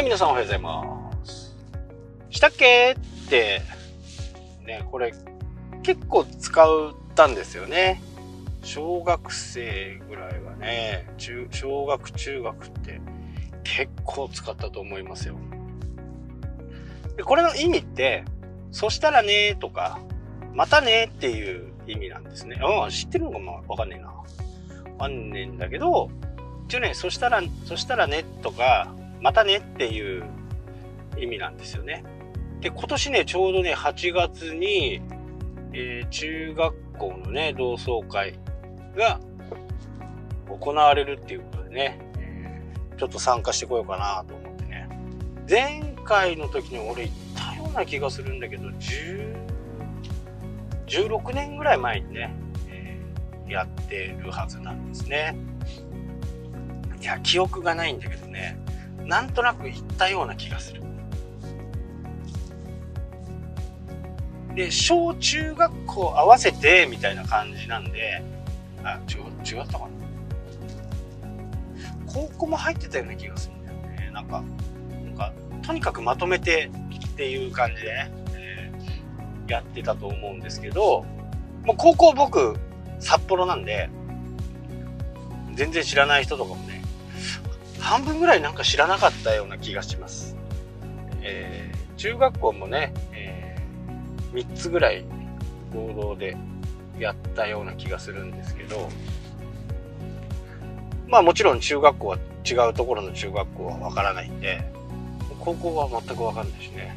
はい、皆さんおはようございます。したっけ？って、ね、これ結構使ったんですよね。小学生ぐらいはね、中、小学、中学って結構使ったと思いますよ。で、これの意味って、そしたらねとか、またねっていう意味なんですね。うん、知ってるのかもわかんねえな。わかんねえんだけど、一応ね、そしたら、そしたらねとか、またねっていう意味なんですよね。で、今年ね、ちょうどね、8月に、えー中学校のね、同窓会が行われるっていうことでね、えちょっと参加してこようかなと思ってね。前回の時に俺行ったような気がするんだけど、10 16年ぐらい前にね、えーやってるはずなんですね。いや、記憶がないんだけどね、なんとなく行ったような気がする。で、小中学校合わせてみたいな感じなんで、あ、違、違ったかな。高校も入ってたような気がするんだよね。なんか、なんか、とにかくまとめてっていう感じでね、えーやってたと思うんですけど、もう高校僕、札幌なんで、全然知らない人とかもね、半分ぐらいなんか知らなかったような気がします。えー中学校もね、え3つぐらい合同でやったような気がするんですけど、まあもちろん中学校は違うところの中学校はわからないんで、高校は全くわかんないしね。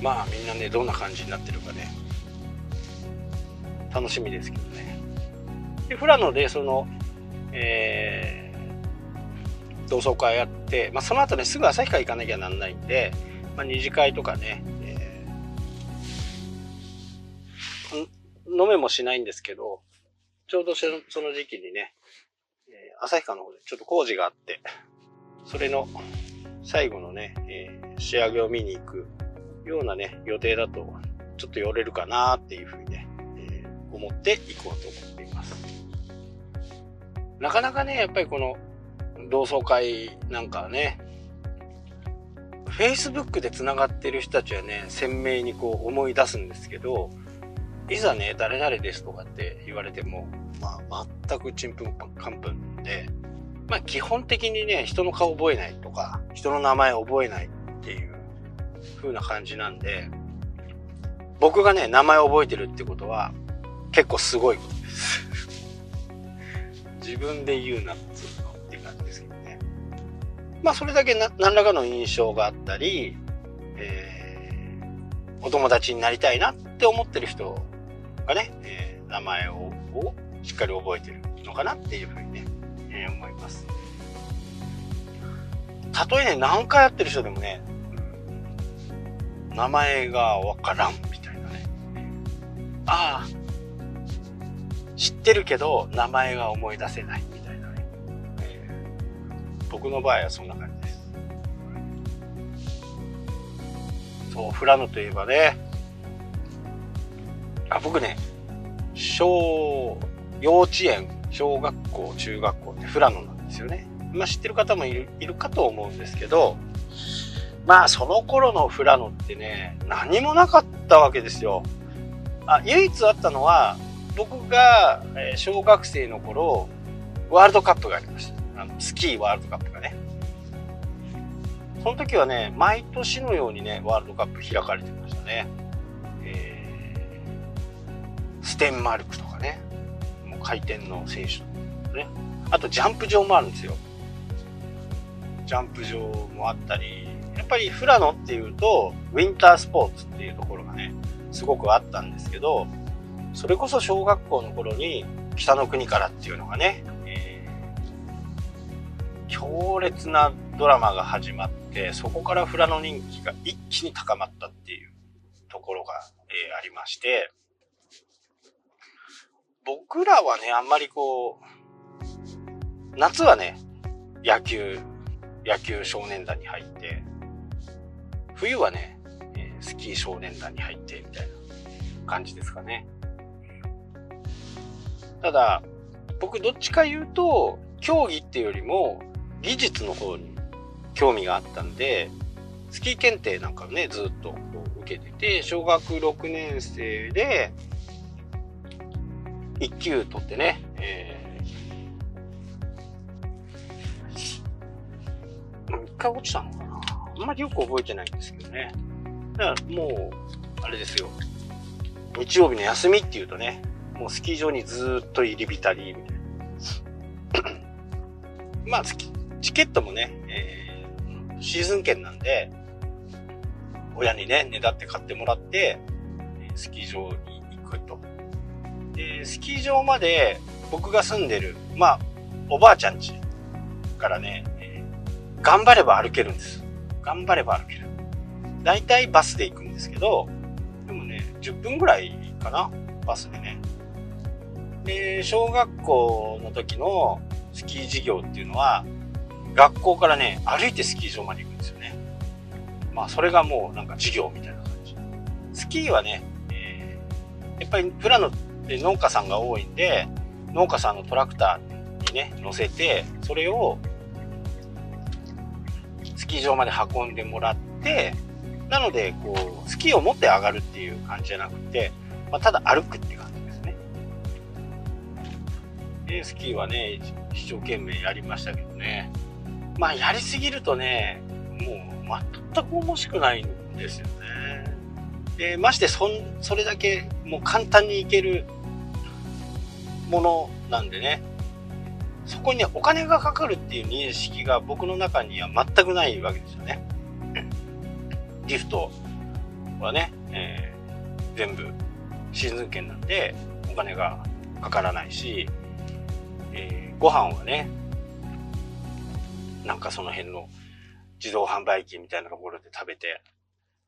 まあみんなね、どんな感じになってるかね、楽しみですけどね。で、富良野でその、えー同窓会やって、まあ、その後ねすぐ旭川行かなきゃなんないんで、まあ、二次会とかね、えー飲めもしないんですけどちょうどその時期にね、えー旭川の方でちょっと工事があってそれの最後のね、えー仕上げを見に行くようなね予定だとちょっと寄れるかなっていうふうにね、えー思って行こうと思っています。なかなかねやっぱりこの同窓会なんかね Facebook でつながってる人たちはね鮮明にこう思い出すんですけどいざね誰々ですとかって言われても、まあ、全くちんぷんかんぷんで、まあ、基本的にね人の顔覚えないとか人の名前覚えないっていう風な感じなんで僕がね名前覚えてるってことは結構すごいことです。自分で言うなっつうまあそれだけな何らかの印象があったり、えーお友達になりたいなって思ってる人がね、えー名前ををしっかり覚えてるのかなっていうふうにね、えー思います。たとえね何回やってる人でもねうん名前がわからんみたいなね。ああ知ってるけど名前が思い出せない僕の場合はそんな感じです。そう富良野といえばね。あ僕ね小幼稚園小学校中学校って富良野なんですよね。まあ知ってる方もいるいるかと思うんですけどまあその頃の富良野ってね何もなかったわけですよ。あ唯一あったのは僕が小学生の頃ワールドカップがありました。あのスキーワールドカップがね。その時はね毎年のようにねワールドカップ開かれてましたね、えーステンマルクとかね。もう回転の選手とかね。あとジャンプ場もあるんですよ。ジャンプ場もあったりやっぱり富良野っていうとウィンタースポーツっていうところがねすごくあったんですけどそれこそ小学校の頃に北の国からっていうのがね、強烈なドラマが始まってそこから富良野人気が一気に高まったっていうところが、えーありまして僕らはねあんまりこう夏はね野球野球少年団に入って冬はね、えスキー少年団に入ってみたいな感じですかね。ただ僕どっちか言うと競技っていうよりも技術の方に興味があったんで、スキー検定なんかね、ずっと受けてて、小学6年生で、1級取ってね、えー、1回落ちたのかなあんまりよく覚えてないんですけどね。だからもう、あれですよ。日曜日の休みっていうとね、もうスキー場にずっと入り浸り、みたいな。まあ、チケットもね、えー、シーズン券なんで、親にね、ねだって買ってもらって、スキー場に行くと。で、スキー場まで僕が住んでる、まあ、おばあちゃん家からね、えー、頑張れば歩けるんです。頑張れば歩ける。大体バスで行くんですけど、でもね、10分ぐらいかなバスでね。で、小学校の時のスキー授業っていうのは、学校からね、歩いてスキー場まで行くんですよね。まあ、それがもうなんか授業みたいな感じ。スキーはね、えー、やっぱりプラノって農家さんが多いんで、農家さんのトラクターにね、乗せて、それをスキー場まで運んでもらって、なので、こう、スキーを持って上がるっていう感じじゃなくて、まあ、ただ歩くって感じですね。で、スキーはね、一生懸命やりましたけどね。まあ、やりすぎるとね、もう全く面白くないんですよね。で、ましてそ、それだけもう簡単にいけるものなんでね、そこにね、お金がかかるっていう認識が僕の中には全くないわけですよね。リフトはね、えー、全部シーズン券なんでお金がかからないし、えー、ご飯はね、なんかその辺の自動販売機みたいなところで食べて、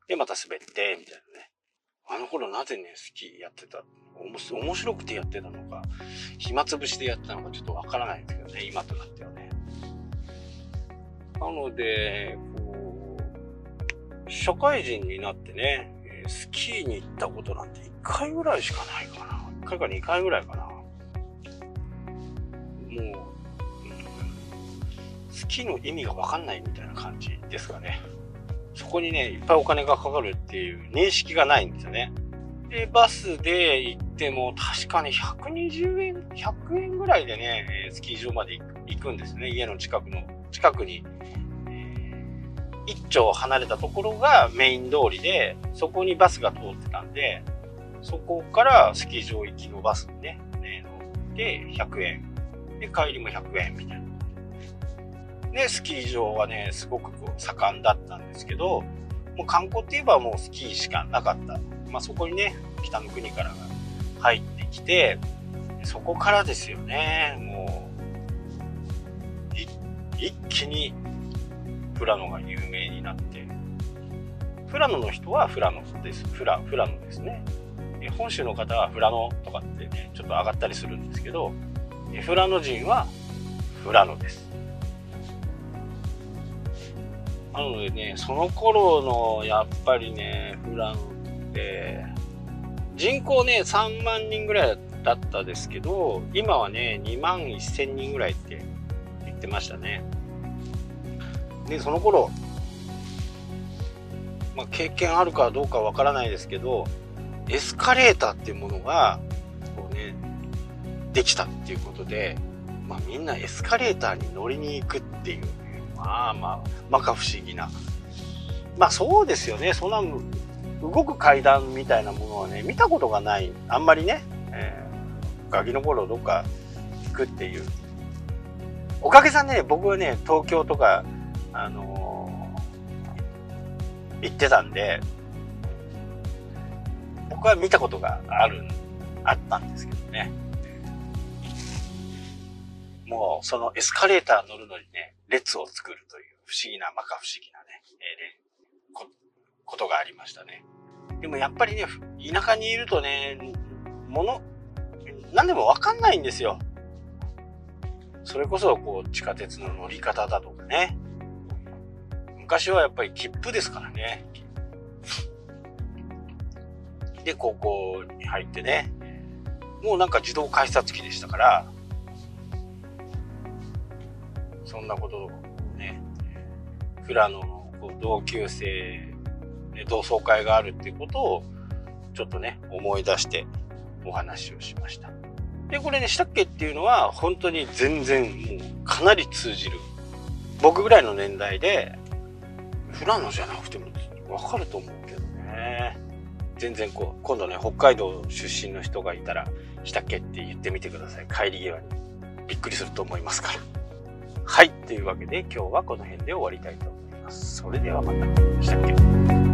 で、また滑って、みたいなね。あの頃なぜね、スキーやってた？面白くてやってたのか、暇つぶしでやってたのかちょっとわからないんですけどね、今となってはね。なので、こう、社会人になってね、スキーに行ったことなんて1回ぐらいしかないかな。1回か2回ぐらいかな。もう、うん、スキーの意味がわかんないみたいな感じですかね。そこにね、いっぱいお金がかかるっていう認識がないんですよね。で、バスで行っても確かに120円、100円ぐらいでね、スキー場まで行くんですね。家の近くの、近くに、えー、一丁離れたところがメイン通りで、そこにバスが通ってたんで、そこからスキー場行きのバスにね、ね乗って100円。で、帰りも100円みたいな。で、スキー場はね、すごくこう盛んだったんですけど、もう観光って言えばもうスキーしかなかった。まあそこにね、北の国からが入ってきて、そこからですよね、もう、一気に富良野が有名になって、富良野の人は富良野です。富良富良野ですね。本州の方は富良野とかってね、ちょっと上がったりするんですけど、富良野人は富良野です。なのでね、その頃のやっぱりね、フランって、人口ね、3万人ぐらいだったですけど、今はね、2万1000人ぐらいって言ってましたね。で、その頃、まあ、経験あるかどうかわからないですけど、エスカレーターっていうものが、こうね、できたっていうことで、まあ、みんなエスカレーターに乗りに行くっていうまあまあ、まか不思議な。まあそうですよね。そんな動く階段みたいなものはね、見たことがない。あんまりね、えー、ガキの頃どっか行くっていう。おかげさんね、僕はね、東京とか、あのー、行ってたんで、僕は見たことがある、あったんですけどね。もうそのエスカレーター乗るのにね、列を作るという不思議な、まか不思議なね、えー、こことがありましたね。でもやっぱりね、田舎にいるとね、もの、何でもわかんないんですよ。それこそ、こう、地下鉄の乗り方だとかね。昔はやっぱり切符ですからね。で、高校に入ってね。もうなんか自動改札機でしたから、そんなことをね、富良野の同級生で同窓会があるっていうことをちょっとね、思い出してお話をしました。で、これね、したっけっていうのは本当に全然もうかなり通じる。僕ぐらいの年代で、富良野じゃなくてもわかると思うけどね。全然こう、今度ね、北海道出身の人がいたら、したっけって言ってみてください。帰り際に。びっくりすると思いますから。はい。というわけで今日はこの辺で終わりたいと思います。それではまた。したっけ？